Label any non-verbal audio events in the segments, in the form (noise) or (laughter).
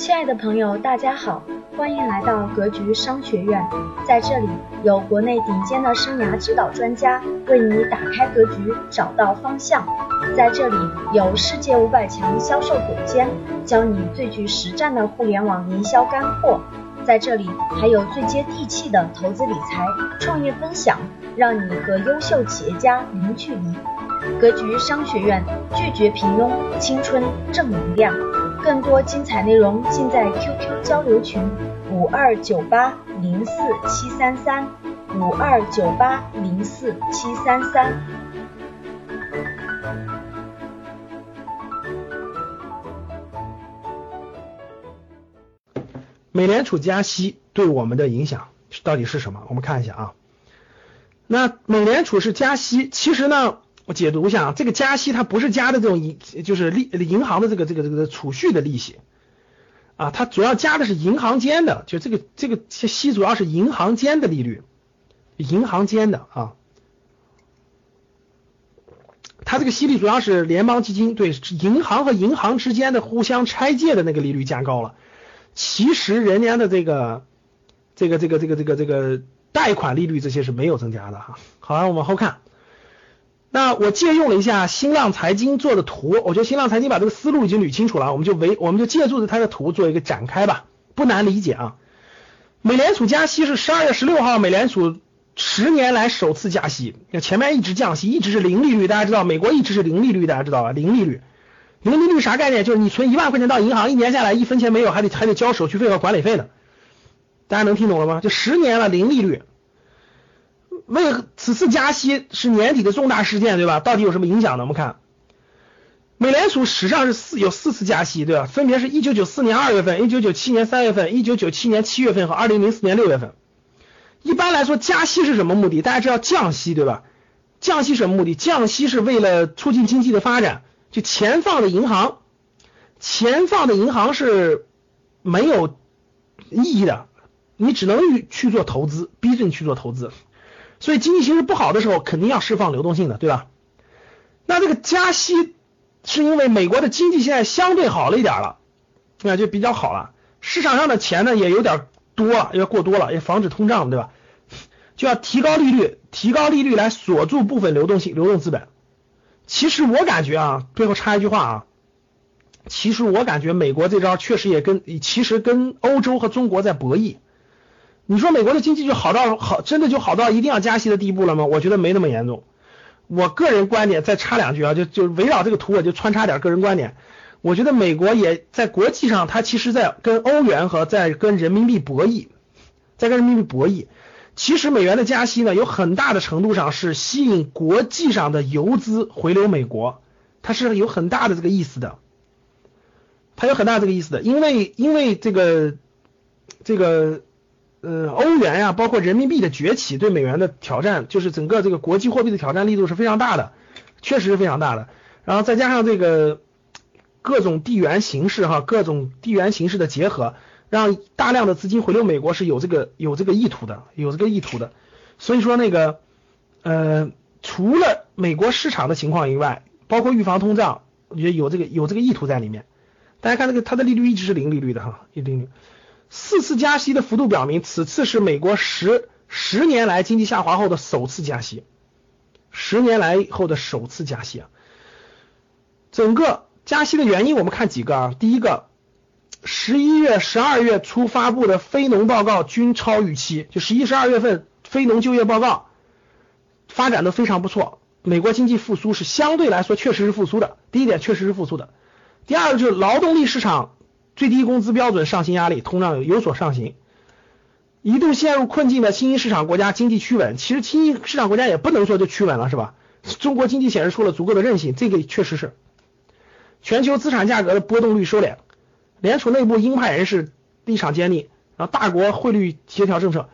亲爱的朋友，大家好，欢迎来到格局商学院。在这里，有国内顶尖的生涯指导专家为你打开格局，找到方向。在这里，有世界五百强销售总监教你最具实战的互联网营销干货。在这里，还有最接地气的投资理财、创业分享，让你和优秀企业家零距离。格局商学院拒绝平庸，青春正能量。更多精彩内容尽在 QQ 交流群五二九八零四七三三五二九八零四七三三。美联储加息对我们的影响到底是什么？我们看一下啊。那美联储是加息，其实呢，我解读一下，这个加息它不是加的这种银，就是利银行的这个这个这个储蓄的利息啊，它主要加的是银行间的，就这个这个息主要是银行间的利率，银行间的啊，它这个息率主要是联邦基金对银行和银行之间的互相拆借的那个利率加高了。其实人家的这个这个这个这个这个这个贷款利率这些是没有增加的哈。好，我们往后看。那我借用了一下新浪财经做的图，我觉得新浪财经把这个思路已经捋清楚了，我们就围我们就借助着它的图做一个展开吧，不难理解啊。美联储加息是十二月十六号，美联储十年来首次加息，前面一直降息，一直是零利率，大家知道美国一直是零利率，大家知道吧？零利率。零利率啥概念？就是你存一万块钱到银行，一年下来一分钱没有，还得还得交手续费和管理费呢。大家能听懂了吗？就十年了零利率。为此次加息是年底的重大事件，对吧？到底有什么影响呢？我们看，美联储史上是四有四次加息，对吧？分别是一九九四年二月份、一九九七年三月份、一九九七年七月份和二零零四年六月份。一般来说，加息是什么目的？大家知道降息，对吧？降息什么目的？降息是为了促进经济的发展。就钱放的银行，钱放的银行是没有意义的，你只能去做投资，逼着你去做投资。所以经济形势不好的时候，肯定要释放流动性的，对吧？那这个加息是因为美国的经济现在相对好了一点了，那就比较好了。市场上的钱呢也有点多，要过多了，也防止通胀，对吧？就要提高利率，提高利率来锁住部分流动性、流动资本。其实我感觉啊，最后插一句话啊，其实我感觉美国这招确实也跟其实跟欧洲和中国在博弈。你说美国的经济就好到好，真的就好到一定要加息的地步了吗？我觉得没那么严重。我个人观点再插两句啊，就就围绕这个图我就穿插点个人观点。我觉得美国也在国际上，它其实在跟欧元和在跟人民币博弈，在跟人民币博弈。其实美元的加息呢，有很大的程度上是吸引国际上的游资回流美国，它是有很大的这个意思的，它有很大这个意思的，因为因为这个这个呃欧元呀，包括人民币的崛起对美元的挑战，就是整个这个国际货币的挑战力度是非常大的，确实是非常大的。然后再加上这个各种地缘形势哈，各种地缘形势的结合。让大量的资金回流美国是有这个有这个意图的，有这个意图的。所以说那个呃，除了美国市场的情况以外，包括预防通胀，我觉得有这个有这个意图在里面。大家看这个它的利率一直是零利率的哈，零利率。四次加息的幅度表明，此次是美国十十年来经济下滑后的首次加息，十年来后的首次加息啊。整个加息的原因我们看几个啊，第一个。十一月、十二月初发布的非农报告均超预期，就十一、十二月份非农就业报告发展的非常不错，美国经济复苏是相对来说确实是复苏的。第一点确实是复苏的，第二个就是劳动力市场最低工资标准上行压力，通胀有所上行，一度陷入困境的新兴市场国家经济趋稳，其实新兴市场国家也不能说就趋稳了，是吧？中国经济显示出了足够的韧性，这个确实是全球资产价格的波动率收敛。联储内部鹰派人士立场坚定，然后大国汇率协调政策，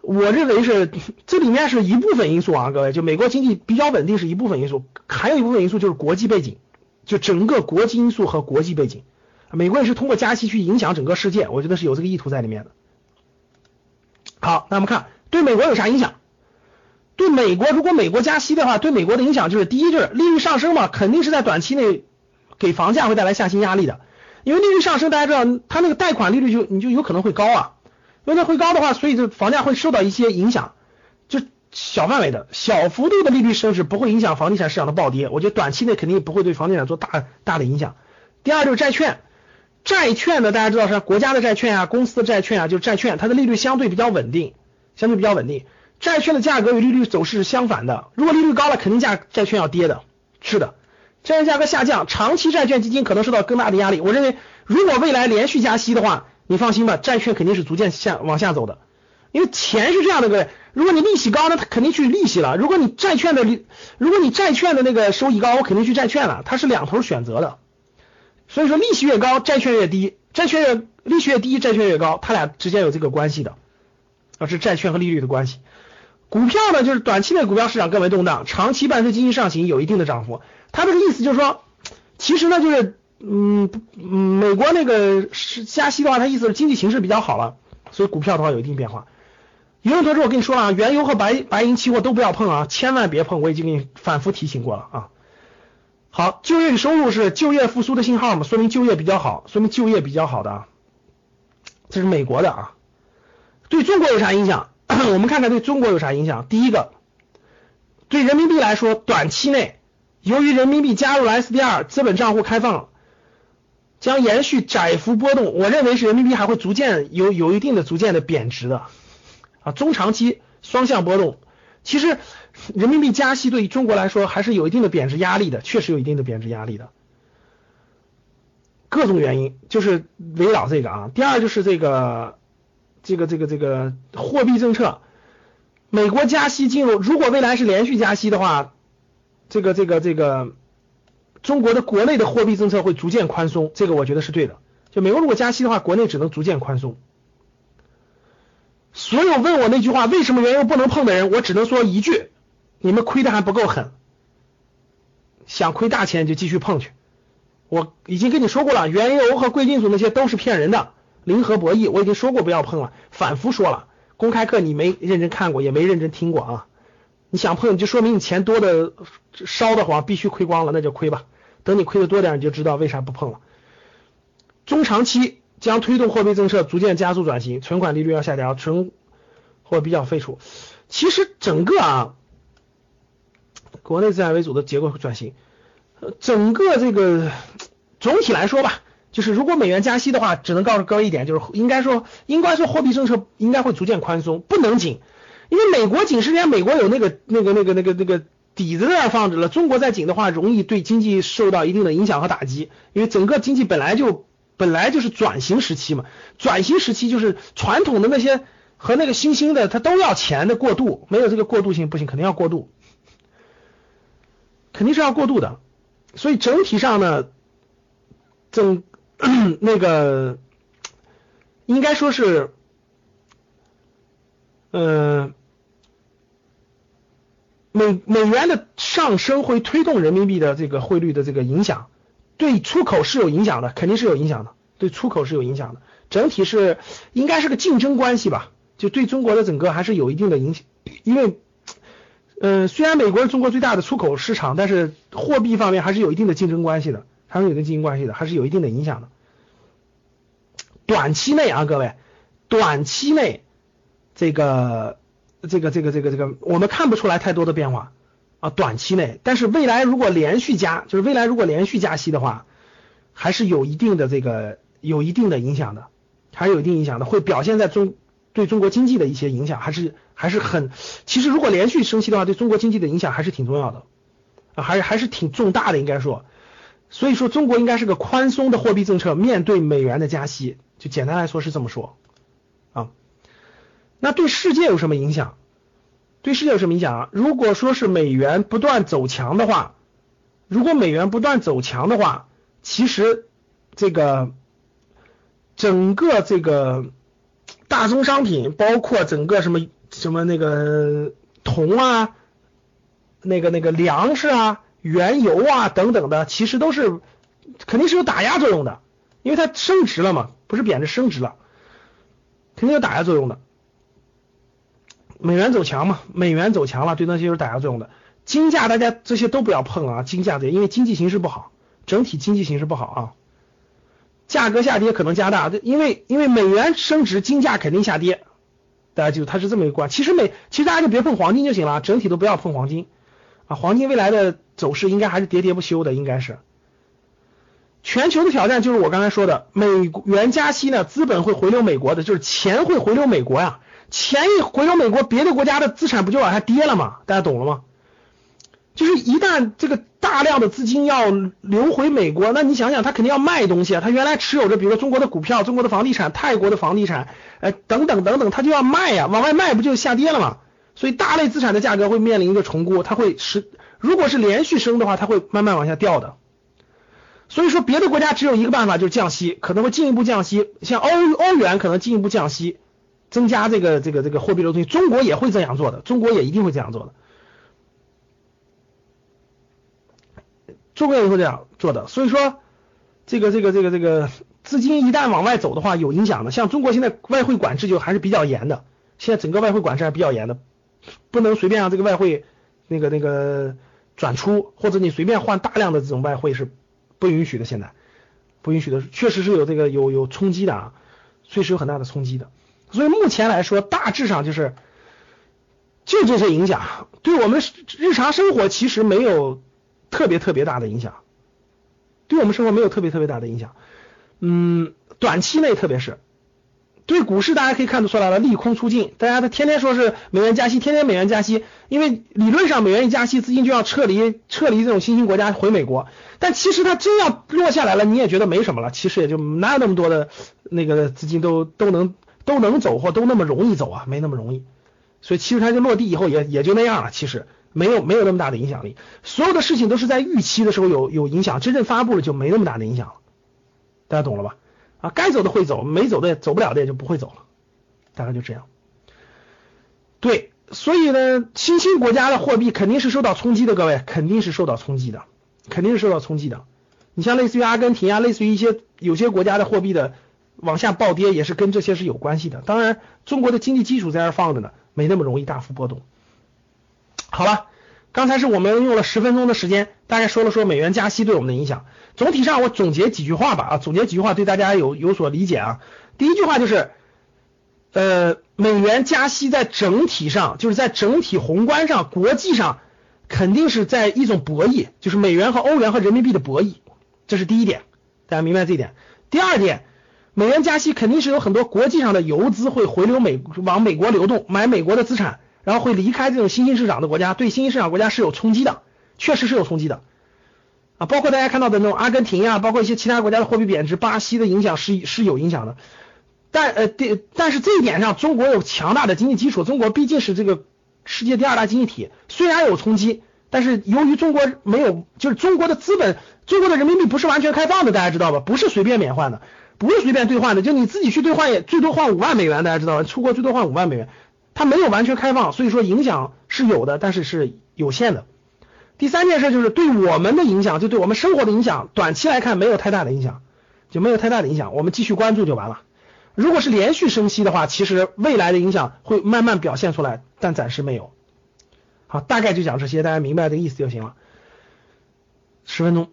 我认为是这里面是一部分因素啊，各位，就美国经济比较稳定是一部分因素，还有一部分因素就是国际背景，就整个国际因素和国际背景，美国也是通过加息去影响整个世界，我觉得是有这个意图在里面的。好，那我们看对美国有啥影响？对美国，如果美国加息的话，对美国的影响就是第一就是利率上升嘛，肯定是在短期内给房价会带来下行压力的。因为利率上升，大家知道它那个贷款利率就你就有可能会高啊，因为它会高的话，所以这房价会受到一些影响，就小范围的小幅度的利率升值不会影响房地产市场的暴跌，我觉得短期内肯定不会对房地产做大大的影响。第二就是债券，债券呢大家知道是国家的债券啊，公司的债券啊，就是债券，它的利率相对比较稳定，相对比较稳定。债券的价格与利率走势是相反的，如果利率高了，肯定价债券要跌的，是的。债券价格下降，长期债券基金可能受到更大的压力。我认为，如果未来连续加息的话，你放心吧，债券肯定是逐渐下往下走的。因为钱是这样的，各位，如果你利息高，那它肯定去利息了；如果你债券的利，如果你债券的那个收益高，我肯定去债券了。它是两头选择的。所以说，利息越高，债券越低；债券越利息越低，债券越高，它俩之间有这个关系的，啊，是债券和利率的关系。股票呢，就是短期内股票市场更为动荡，长期伴随经济上行有一定的涨幅。他这个意思就是说，其实呢，就是嗯嗯，美国那个是加息的话，他意思是经济形势比较好了，所以股票的话有一定变化。有位同志，我跟你说了啊，原油和白白银期货都不要碰啊，千万别碰，我已经给你反复提醒过了啊。好，就业与收入是就业复苏的信号嘛，说明就业比较好，说明就业比较好的，这是美国的啊。对中国有啥影响？(coughs) 我们看看对中国有啥影响。第一个，对人民币来说，短期内。由于人民币加入了 SDR，资本账户开放，将延续窄幅波动。我认为是人民币还会逐渐有有一定的逐渐的贬值的啊，中长期双向波动。其实人民币加息对于中国来说还是有一定的贬值压力的，确实有一定的贬值压力的。各种原因就是围绕这个啊。第二就是这个这个这个这个货币政策，美国加息进入，如果未来是连续加息的话。这个这个这个，中国的国内的货币政策会逐渐宽松，这个我觉得是对的。就美国如果加息的话，国内只能逐渐宽松。所有问我那句话为什么原油不能碰的人，我只能说一句：你们亏的还不够狠，想亏大钱就继续碰去。我已经跟你说过了，原油和贵金属那些都是骗人的，零和博弈，我已经说过不要碰了，反复说了。公开课你没认真看过，也没认真听过啊。你想碰，就说明你钱多的烧的慌，必须亏光了，那就亏吧。等你亏的多点，你就知道为啥不碰了。中长期将推动货币政策逐渐加速转型，存款利率要下调，存货比较废除。其实整个啊，国内资产为主的结构转型，整个这个总体来说吧，就是如果美元加息的话，只能告诉各位一点，就是应该说，应该说货币政策应该会逐渐宽松，不能紧。因为美国紧十年，美国有那个那个那个那个那个底子在那放着了。中国再紧的话，容易对经济受到一定的影响和打击。因为整个经济本来就本来就是转型时期嘛，转型时期就是传统的那些和那个新兴的，它都要钱的过渡，没有这个过渡性不行，肯定要过渡，肯定是要过渡的。所以整体上呢，整 (coughs) 那个应该说是。呃，美美元的上升会推动人民币的这个汇率的这个影响，对出口是有影响的，肯定是有影响的，对出口是有影响的，整体是应该是个竞争关系吧，就对中国的整个还是有一定的影响，因为，呃，虽然美国是中国最大的出口市场，但是货币方面还是有一定的竞争关系的，还是有一定竞争关系的，还是有一定的影响的。短期内啊，各位，短期内。这个这个这个这个这个，我们看不出来太多的变化啊，短期内。但是未来如果连续加，就是未来如果连续加息的话，还是有一定的这个有一定的影响的，还是有一定影响的，会表现在中对中国经济的一些影响，还是还是很。其实如果连续升息的话，对中国经济的影响还是挺重要的啊，还是还是挺重大的，应该说。所以说，中国应该是个宽松的货币政策，面对美元的加息，就简单来说是这么说。啊那对世界有什么影响？对世界有什么影响啊？如果说是美元不断走强的话，如果美元不断走强的话，其实这个整个这个大宗商品，包括整个什么什么那个铜啊，那个那个粮食啊、原油啊等等的，其实都是肯定是有打压作用的，因为它升值了嘛，不是贬值升值了，肯定有打压作用的。美元走强嘛，美元走强了，对那些有打压作用的。金价大家这些都不要碰啊，金价的，因为经济形势不好，整体经济形势不好啊。价格下跌可能加大，因为因为美元升值，金价肯定下跌。大家记住，它是这么一个关。其实美，其实大家就别碰黄金就行了，整体都不要碰黄金啊。黄金未来的走势应该还是喋喋不休的，应该是。全球的挑战就是我刚才说的，美元加息呢，资本会回流美国的，就是钱会回流美国呀。钱一回流美国，别的国家的资产不就往下跌了吗？大家懂了吗？就是一旦这个大量的资金要流回美国，那你想想，他肯定要卖东西啊。他原来持有着，比如说中国的股票、中国的房地产、泰国的房地产，哎，等等等等，他就要卖呀，往外卖不就下跌了吗？所以大类资产的价格会面临一个重估，它会是，如果是连续升的话，它会慢慢往下掉的。所以说，别的国家只有一个办法，就是降息，可能会进一步降息，像欧欧元可能进一步降息，增加这个这个这个货币流动性，中国也会这样做的，中国也一定会这样做的。中国也会这样做的，所以说这个这个这个这个资金一旦往外走的话，有影响的。像中国现在外汇管制就还是比较严的，现在整个外汇管制还是比较严的，不能随便让这个外汇那个那个转出，或者你随便换大量的这种外汇是不允许的。现在不允许的，确实是有这个有有冲击的啊，确实有很大的冲击的。所以目前来说，大致上就是就这些影响，对我们日常生活其实没有。特别特别大的影响，对我们生活没有特别特别大的影响。嗯，短期内特别是对股市，大家可以看得出来了，利空出尽。大家都天天说是美元加息，天天美元加息，因为理论上美元一加息，资金就要撤离撤离这种新兴国家回美国。但其实它真要落下来了，你也觉得没什么了。其实也就哪有那么多的那个资金都都能都能走或都那么容易走啊，没那么容易。所以其实它就落地以后也也就那样了，其实。没有没有那么大的影响力，所有的事情都是在预期的时候有有影响，真正发布了就没那么大的影响了，大家懂了吧？啊，该走的会走，没走的走不了的也就不会走了，大概就这样。对，所以呢，新兴国家的货币肯定是受到冲击的，各位肯定是受到冲击的，肯定是受到冲击的。你像类似于阿根廷啊，类似于一些有些国家的货币的往下暴跌，也是跟这些是有关系的。当然，中国的经济基础在这放着呢，没那么容易大幅波动。好了，刚才是我们用了十分钟的时间，大概说了说美元加息对我们的影响。总体上，我总结几句话吧啊，总结几句话对大家有有所理解啊。第一句话就是，呃，美元加息在整体上，就是在整体宏观上，国际上肯定是在一种博弈，就是美元和欧元和人民币的博弈，这是第一点，大家明白这一点。第二点，美元加息肯定是有很多国际上的游资会回流美往美国流动，买美国的资产。然后会离开这种新兴市场的国家，对新兴市场国家是有冲击的，确实是有冲击的啊。包括大家看到的那种阿根廷呀，包括一些其他国家的货币贬值，巴西的影响是是有影响的。但呃，第但是这一点上，中国有强大的经济基础，中国毕竟是这个世界第二大经济体，虽然有冲击，但是由于中国没有，就是中国的资本，中国的人民币不是完全开放的，大家知道吧？不是随便免换的，不是随便兑换的，就你自己去兑换也最多换五万美元，大家知道吧？出国最多换五万美元。它没有完全开放，所以说影响是有的，但是是有限的。第三件事就是对我们的影响，就对我们生活的影响，短期来看没有太大的影响，就没有太大的影响，我们继续关注就完了。如果是连续升息的话，其实未来的影响会慢慢表现出来，但暂时没有。好，大概就讲这些，大家明白这个意思就行了。十分钟。